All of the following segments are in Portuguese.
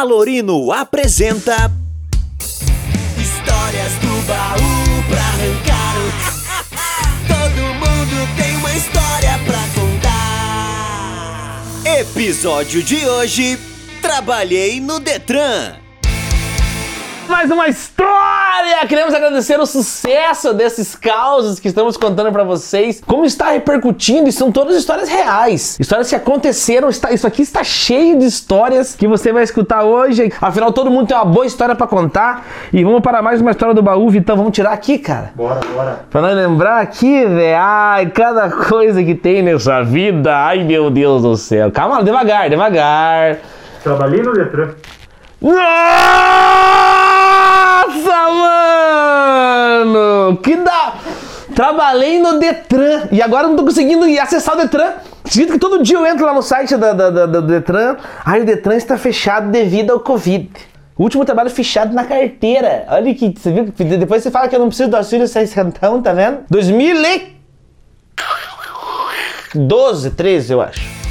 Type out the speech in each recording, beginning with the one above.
Alorino apresenta Histórias do baú pra arrancar. Todo mundo tem uma história pra contar. Episódio de hoje Trabalhei no Detran mais uma história! Queremos agradecer o sucesso desses causos que estamos contando para vocês. Como está repercutindo, e são todas histórias reais. Histórias que aconteceram, está, isso aqui está cheio de histórias que você vai escutar hoje. Afinal, todo mundo tem uma boa história para contar. E vamos para mais uma história do baú, Vitão. Vamos tirar aqui, cara. Bora, bora. Pra nós lembrar aqui, velho. Ai, cada coisa que tem nessa vida. Ai, meu Deus do céu. Calma, devagar, devagar. Trabalhei no Detran. Nossa, mano! Que da. Trabalhei no Detran e agora não tô conseguindo acessar o Detran. Acredito que todo dia eu entro lá no site da, do Detran. Ai, o Detran está fechado devido ao Covid. O último trabalho fechado na carteira. Olha que você viu? Depois você fala que eu não preciso do auxílio 600, tá vendo? 2012, 13, eu acho.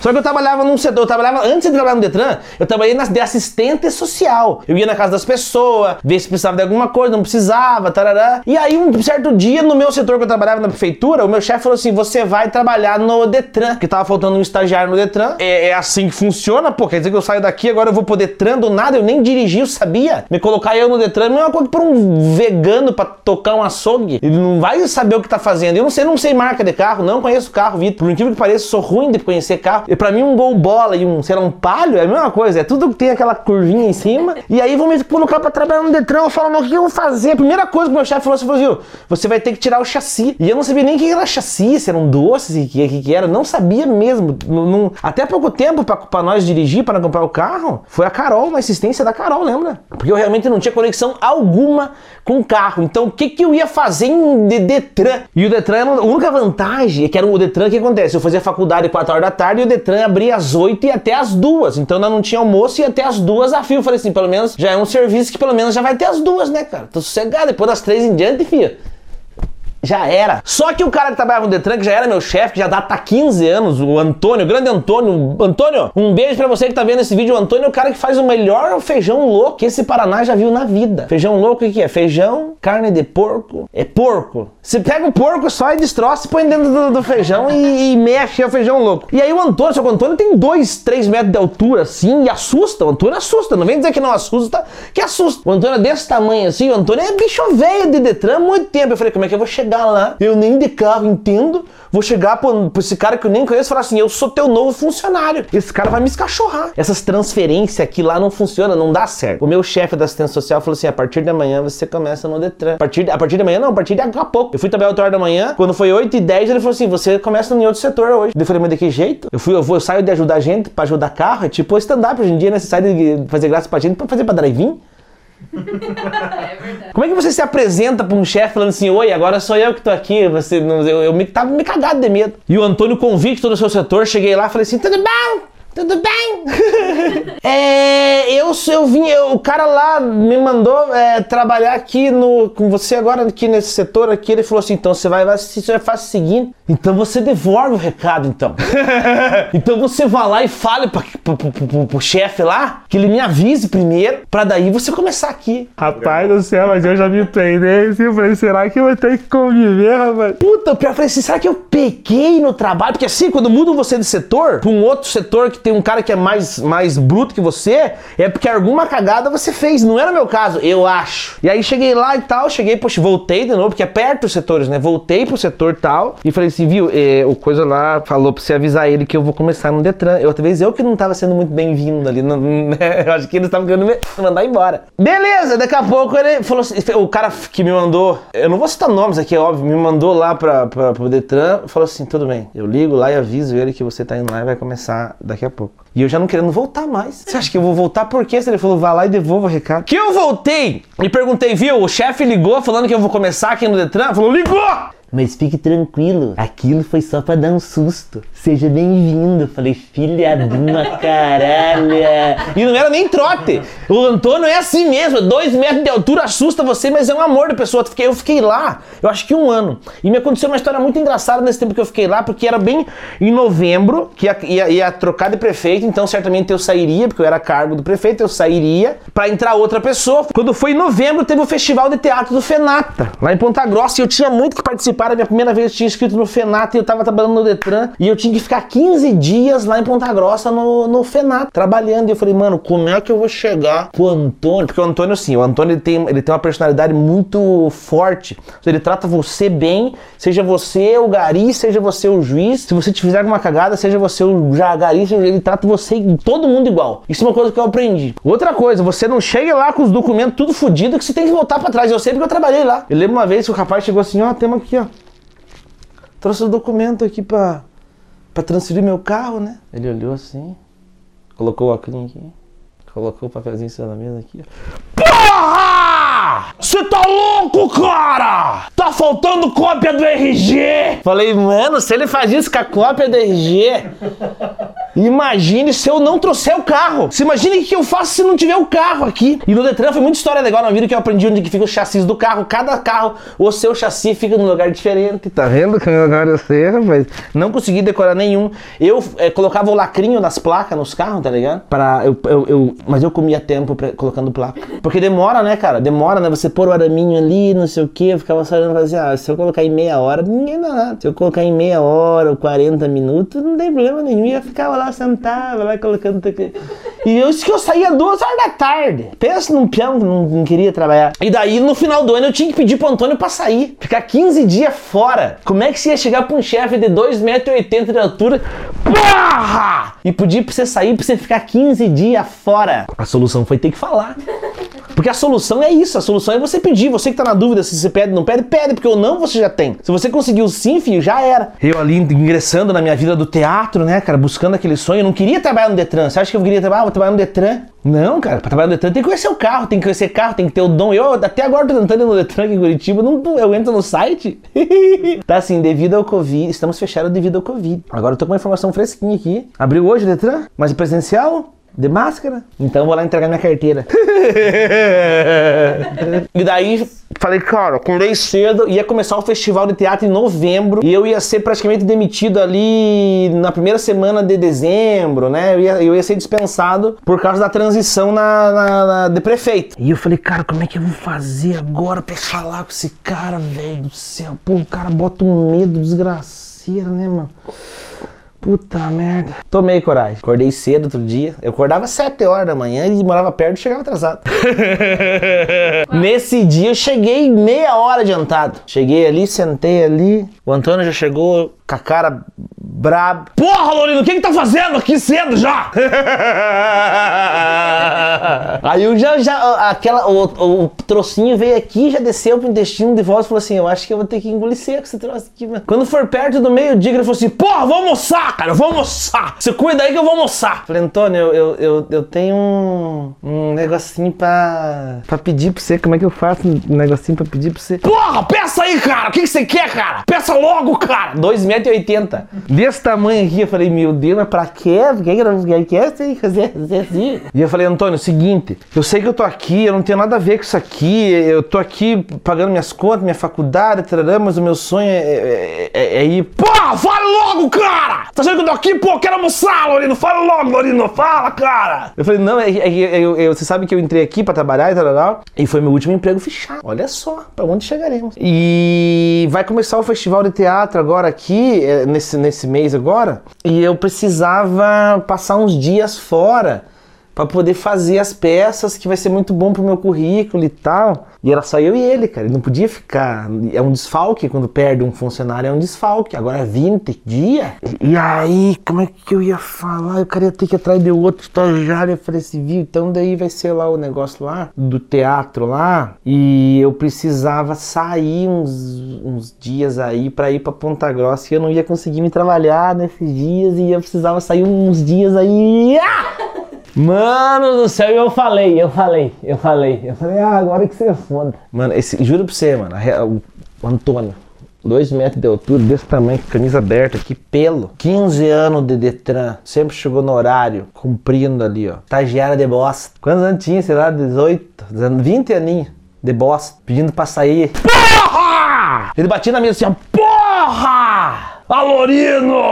Só que eu trabalhava num setor, eu trabalhava, antes de trabalhar no Detran, eu trabalhei na, de assistente social. Eu ia na casa das pessoas, ver se precisava de alguma coisa, não precisava, tarará. E aí, um certo dia, no meu setor que eu trabalhava na prefeitura, o meu chefe falou assim: você vai trabalhar no Detran, que tava faltando um estagiário no Detran. É, é, assim que funciona, pô. Quer dizer que eu saio daqui, agora eu vou pro Detran do nada, eu nem dirigi, eu sabia. Me colocar eu no Detran é a mesma coisa pra um vegano pra tocar um açougue. Ele não vai saber o que tá fazendo. Eu não sei, não sei marca de carro, não conheço carro, Vitor. Por incrível que pareça, sou ruim de conhecer carro. E pra mim, um gol bola e um, sei lá, um palho é a mesma coisa. É tudo que tem aquela curvinha em cima. E aí vão me colocar pra trabalhar no Detran. Eu falo, mas o que eu vou fazer? A primeira coisa que o meu chefe falou assim, falou, viu, você vai ter que tirar o chassi. E eu não sabia nem o que era chassi, se eram doces, o que, que, que era. Não sabia mesmo. Não, até pouco tempo, pra nós dirigir, para comprar o carro, foi a Carol, uma assistência da Carol, lembra? Porque eu realmente não tinha conexão alguma com o carro. Então, o que, que eu ia fazer em de Detran? E o Detran, a única vantagem é que era o Detran, que acontece? Eu fazia faculdade 4 horas da tarde e o Detran abria abria às 8 e até às 2. Então ainda não tinha almoço e até às 2 a fio. Falei assim, pelo menos já é um serviço que pelo menos já vai ter as duas, né, cara? Tô sossegado. Depois das 3 em diante, filho. Já era. Só que o cara que trabalhava no Detran, que já era meu chefe, que já dá tá 15 anos, o Antônio, o grande Antônio. Antônio, um beijo pra você que tá vendo esse vídeo. O Antônio é o cara que faz o melhor feijão louco que esse Paraná já viu na vida. Feijão louco, o que é? Feijão, carne de porco. É porco. Você pega o porco só e destroça e põe dentro do, do feijão e, e, mexe é o feijão louco. E aí o Antônio, só que o Antônio tem 2, 3 metros de altura assim e assusta. O Antônio assusta. Não vem dizer que não assusta, que assusta. O Antônio é desse tamanho assim. O Antônio é bicho velho de Detran há muito tempo. Eu falei, como é que eu vou chegar? Chegar lá, eu nem de carro entendo, vou chegar pra, pra esse cara que eu nem conheço e falar assim: eu sou teu novo funcionário. Esse cara vai me escachorrar. Essas transferências aqui lá não funcionam, não dá certo. O meu chefe da assistência social falou assim: a partir de amanhã você começa no Detran. A partir de, a partir de amanhã, não, a partir de daqui a pouco. Eu fui trabalhar 8 horas da manhã, quando foi 8 e 10, ele falou assim: você começa em outro setor hoje. Eu falei, mas de que jeito? Eu fui, eu vou, eu saio de ajudar gente pra ajudar carro, é tipo stand-up hoje em dia, né? Você sai de fazer graça pra gente pra fazer pra drive-in. é verdade. Como é que você se apresenta pra um chefe falando assim, oi, agora sou eu que tô aqui, você, eu, eu me, tava me cagado de medo. E o Antônio convicto do seu setor, cheguei lá e falei assim, tudo bom? Tudo bem? é, eu, eu vim, eu, o cara lá me mandou é, trabalhar aqui no, com você agora aqui nesse setor aqui. Ele falou assim: então você vai, você vai fazer o seguinte, então você devolve o recado, então. então você vai lá e fale pra, pro, pro, pro, pro chefe lá que ele me avise primeiro, pra daí você começar aqui. Rapaz do céu, mas eu já me treinei assim, eu falei, será que eu vou ter que conviver, rapaz? Puta, pior, eu falei assim, será que eu peguei no trabalho? Porque assim, quando mudam você de setor pra um outro setor que tem um cara que é mais, mais bruto que você, é porque alguma cagada você fez. Não era meu caso, eu acho. E aí cheguei lá e tal, cheguei, poxa, voltei de novo, porque é perto os setores, né? Voltei pro setor tal. E falei assim, viu, é, o coisa lá falou pra você avisar ele que eu vou começar no Detran. Eu, outra vez eu que não tava sendo muito bem-vindo ali. Não, né? Eu acho que eles estavam querendo me mandar embora. Beleza, daqui a pouco ele falou assim, o cara que me mandou, eu não vou citar nomes aqui, é óbvio, me mandou lá pra, pra, pro Detran, falou assim, tudo bem, eu ligo lá e aviso ele que você tá indo lá e vai começar daqui a pouco. E eu já não querendo voltar mais. Você acha que eu vou voltar por quê? Se ele falou, vá lá e devolva o recado. Que eu voltei e perguntei, viu? O chefe ligou falando que eu vou começar aqui no Detran. Falou, ligou! Mas fique tranquilo, aquilo foi só pra dar um susto. Seja bem-vindo. Falei, filha de uma caralha. E não era nem trote. O Antônio é assim mesmo, dois metros de altura, assusta você, mas é um amor de pessoa. Eu fiquei lá, eu acho que um ano. E me aconteceu uma história muito engraçada nesse tempo que eu fiquei lá, porque era bem em novembro, que ia, ia, ia trocar de prefeito, então certamente eu sairia, porque eu era cargo do prefeito, eu sairia para entrar outra pessoa. Quando foi em novembro, teve o Festival de Teatro do Fenata, lá em Ponta Grossa, e eu tinha muito que participar. A minha primeira vez eu tinha inscrito no Fenata e eu tava trabalhando no Detran, e eu tinha que ficar 15 dias lá em Ponta Grossa no, no Fenata, trabalhando. E eu falei, mano, como é que eu vou chegar pro Antônio? Porque o Antônio, assim, o Antônio ele tem, ele tem uma personalidade muito forte. Ele trata você bem, seja você o gari, seja você o juiz. Se você te fizer alguma cagada, seja você o gari, ele trata você todo mundo igual. Isso é uma coisa que eu aprendi. Outra coisa, você não chega lá com os documentos tudo fodido que você tem que voltar para trás. Eu sei porque eu trabalhei lá. Eu lembro uma vez que o rapaz chegou assim, ó, temos aqui, ó. Trouxe o documento aqui pra, pra transferir meu carro, né? Ele olhou assim, colocou o óculos aqui, colocou o papelzinho em cima da mesa aqui. Porra! Você tá louco, cara? Tá faltando cópia do RG? Falei, mano, se ele faz isso com a cópia do RG, imagine se eu não trouxer o carro. Você imagina o que eu faço se não tiver o carro aqui. E no Detran foi muita história legal na vida que eu aprendi onde que fica o chassi do carro. Cada carro, o seu chassi fica num lugar diferente. Tá vendo que lugar eu sei, rapaz? Não consegui decorar nenhum. Eu é, colocava o lacrinho das placas nos carros, tá ligado? Para eu, eu, eu, mas eu comia tempo pra, colocando placa. Porque demora, né, cara? Demora, né? Você pôr o araminho ali, não sei o que. Eu ficava só olhando e assim, ah, se eu colocar em meia hora, ninguém dá nada. Se eu colocar em meia hora ou 40 minutos, não tem problema nenhum. Eu ficava lá, sentava lá, colocando. E eu disse que eu saía duas horas da tarde. Pensa num peão que não, não, queria trabalhar. E daí, no final do ano, eu tinha que pedir pro Antônio pra sair. Ficar 15 dias fora. Como é que você ia chegar pra um chefe de 2,80m de altura? Porra! E pedir pra você sair pra você ficar 15 dias fora. A solução foi ter que falar. Porque a solução é isso, a solução é você pedir. Você que tá na dúvida se você pede ou não pede, pede, porque ou não você já tem. Se você conseguiu sim, filho, já era. Eu ali ingressando na minha vida do teatro, né, cara, buscando aquele sonho. Eu não queria trabalhar no Detran. Você acha que eu queria trabalhar? Ah, vou trabalhar no Detran. Não, cara, pra trabalhar no Detran tem que conhecer o carro, tem que conhecer carro, tem que ter o dom. Eu até agora tô tentando ir no Detran aqui em Curitiba, não, eu entro no site. tá assim, devido ao Covid, estamos fechados devido ao Covid. Agora eu tô com uma informação fresquinha aqui. Abriu hoje o Detran, mas é presencial? De máscara? Então vou lá entregar minha carteira. e daí falei, cara, acordei cedo, ia começar o festival de teatro em novembro e eu ia ser praticamente demitido ali na primeira semana de dezembro, né? Eu ia, eu ia ser dispensado por causa da transição na, na, na, de prefeito. E eu falei, cara, como é que eu vou fazer agora pra falar com esse cara, velho do céu? Pô, o cara bota um medo desgraceiro, né, mano? Puta merda. Tomei coragem. Acordei cedo outro dia. Eu acordava 7 horas da manhã e morava perto e chegava atrasado. Nesse dia eu cheguei meia hora adiantado. Cheguei ali, sentei ali. O Antônio já chegou com a cara brabo. Porra, Lorino, o que que tá fazendo aqui cedo já? Aí eu já, já aquela, o, o, trocinho veio aqui, já desceu pro intestino de volta e falou assim, eu acho que eu vou ter que engolir seco esse troço aqui, mano. Quando for perto do meio-dia, ele falou assim, porra, vou almoçar, cara, vou almoçar. Você cuida aí que eu vou almoçar. Falei, Antônio, eu, eu, eu, eu tenho um, um negocinho pra, pra pedir pra você, como é que eu faço um negocinho pra pedir pra você? Porra, peça aí, cara, o que, que você quer, cara? Peça logo, cara. 2,80m. Desse tamanho aqui, eu falei, meu Deus, mas pra quê? Por que não quer fazer assim? E eu falei, Antônio, é seguinte, eu sei que eu tô aqui, eu não tenho nada a ver com isso aqui, eu tô aqui pagando minhas contas, minha faculdade, tarará, mas o meu sonho é, é, é, é ir. Porra, fala logo, cara! Tá achando que eu tô aqui? Pô, quero almoçar, Lorino, fala logo, Lorino, fala, cara! Eu falei, não, é, é, você sabe que eu entrei aqui pra trabalhar e tal, e foi meu último emprego fechado. Olha só, pra onde chegaremos. E vai começar o festival de teatro agora aqui, nesse, nesse mês agora, e eu precisava passar uns dias fora para poder fazer as peças que vai ser muito bom pro meu currículo e tal. E era só eu e ele, cara. Ele não podia ficar. É um desfalque quando perde um funcionário, é um desfalque. Agora 20 dias. E aí, como é que eu ia falar? O cara ia ter que atrás de outro estagiário. Eu falei assim, viu? Então daí vai ser lá o negócio lá, do teatro lá. E eu precisava sair uns, uns dias aí para ir para Ponta Grossa. E eu não ia conseguir me trabalhar nesses dias. E eu precisava sair uns dias aí. Ah! Mano do céu, eu falei, eu falei, eu falei. Eu falei, ah, agora que você é foda. Mano, esse, juro pra você, mano, o Antônio, Dois metros de altura, desse tamanho, camisa aberta, que pelo. 15 anos de Detran, sempre chegou no horário, cumprindo ali, ó. Estagiária de bosta. Quantos anos tinha, sei lá, 18, 20 aninhos de bosta, pedindo pra sair. Porra! Ele batia na mesa assim, ó, porra! Alorino!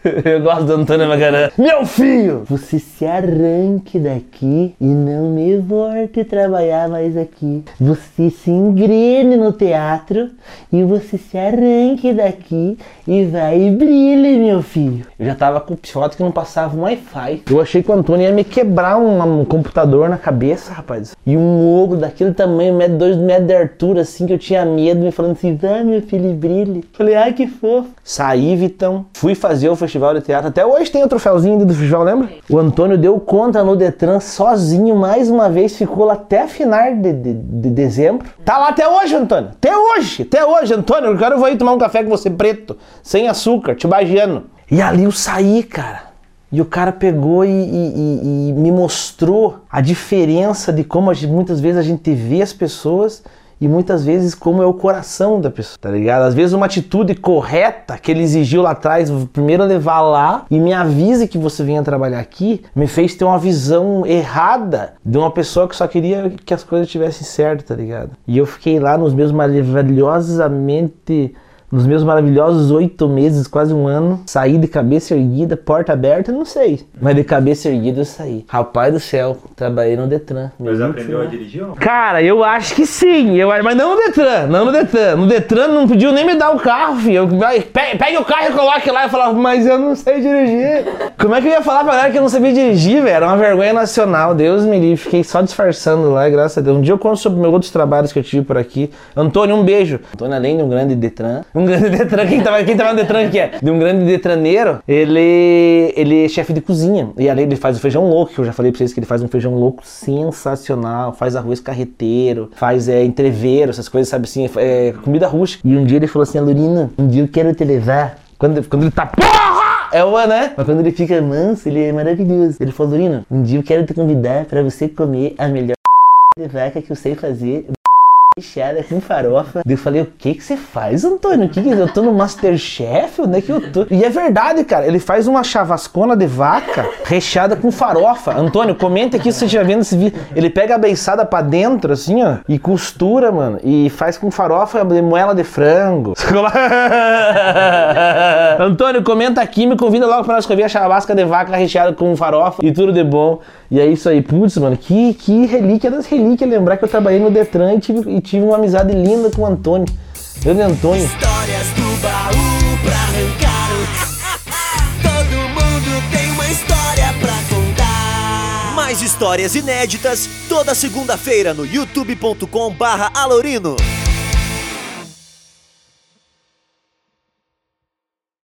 Eu gosto do Antônio Magarã. Meu filho! Você se arranque daqui e não me volte trabalhar mais aqui. Você se engrene no teatro e você se arranque daqui e vai e brilhe, meu filho. Eu já tava com foto que não passava um Wi-Fi. Eu achei que o Antônio ia me quebrar um, um computador na cabeça, rapaz. E um ogro daquele tamanho, metro, dois metros de altura, assim, que eu tinha medo, me falando assim, vai, meu filho, brilhe. Falei, ai, que fofo. Saí, Vitão, fui fazer o festival de teatro. Até hoje tem o troféuzinho do festival, lembra? O Antônio deu conta no Detran sozinho, mais uma vez, ficou lá até final de, de, de dezembro. Tá lá até hoje, Antônio. Até hoje, até hoje, Antônio. Eu quero ir tomar um café com você preto, sem açúcar, tibagiano. E ali eu saí, cara. E o cara pegou e, e- e- me mostrou a diferença de como a gente- muitas vezes a gente vê as pessoas e muitas vezes como é o coração da pessoa, tá ligado? Às vezes uma atitude correta que ele exigiu lá atrás, primeiro levar lá e me avise que você venha trabalhar aqui, me fez ter uma visão errada de uma pessoa que só queria que as coisas estivessem certas, tá ligado? E eu fiquei lá nos meus maravilhosamente nos meus maravilhosos oito meses, quase um ano, saí de cabeça erguida, porta aberta, não sei. Mas de cabeça erguida eu saí. Rapaz do céu, trabalhei no Detran. Mas aprendeu a dirigir? Cara, eu acho que sim. Eu, mas não no Detran, não no Detran. No Detran não pediu nem me dar o carro, filho. Eu, vai, pe- pegue o carro e coloque lá. Eu falava, mas eu não sei dirigir. Como é que eu ia falar pra galera que eu não sabia dirigir, velho? Era uma vergonha nacional. Deus me livre. Fiquei só disfarçando lá, graças a Deus. Um dia eu conto sobre meus outros trabalhos que eu tive por aqui. Antônio, um beijo. Antônio, além de um grande Detran. Um grande Detran. Quem tava, quem no Detran que é? De um grande Detraneiro. Ele, ele é chefe de cozinha. E além ele faz o feijão louco, que eu já falei pra vocês que ele faz um feijão louco sensacional. Faz arroz carreteiro, faz é, entreveiro, essas coisas, sabe assim, é, comida rústica. E um dia ele falou assim, Alurina, um dia eu quero te levar. Quando, quando ele tá, porra! É o né? Mas quando ele fica manso, ele é maravilhoso. Ele falou, Alurina, um dia eu quero te convidar pra você comer a melhor de vaca que eu sei fazer. Recheada com farofa. Eu falei, o que que você faz, Antônio? O que que eu tô no Masterchef? Onde é que eu tô? E é verdade, cara. Ele faz uma chavascona de vaca recheada com farofa. Antônio, comenta aqui se você já vendo esse vídeo. Ele pega a beiçada pra dentro, assim, ó, e costura, mano. E faz com farofa de moela de frango. Antônio, comenta aqui, me convida logo pra nós comer a chavasca de vaca recheada com farofa e tudo de bom. E é isso aí, putz, mano, que, que relíquia das relíquias lembrar que eu trabalhei no Detran e tive, e tive uma amizade linda com o Antônio. Grande Antônio. Histórias do baú pra arrancar o... Todo mundo tem uma história pra contar. Mais histórias inéditas toda segunda-feira no youtube.com/alorino.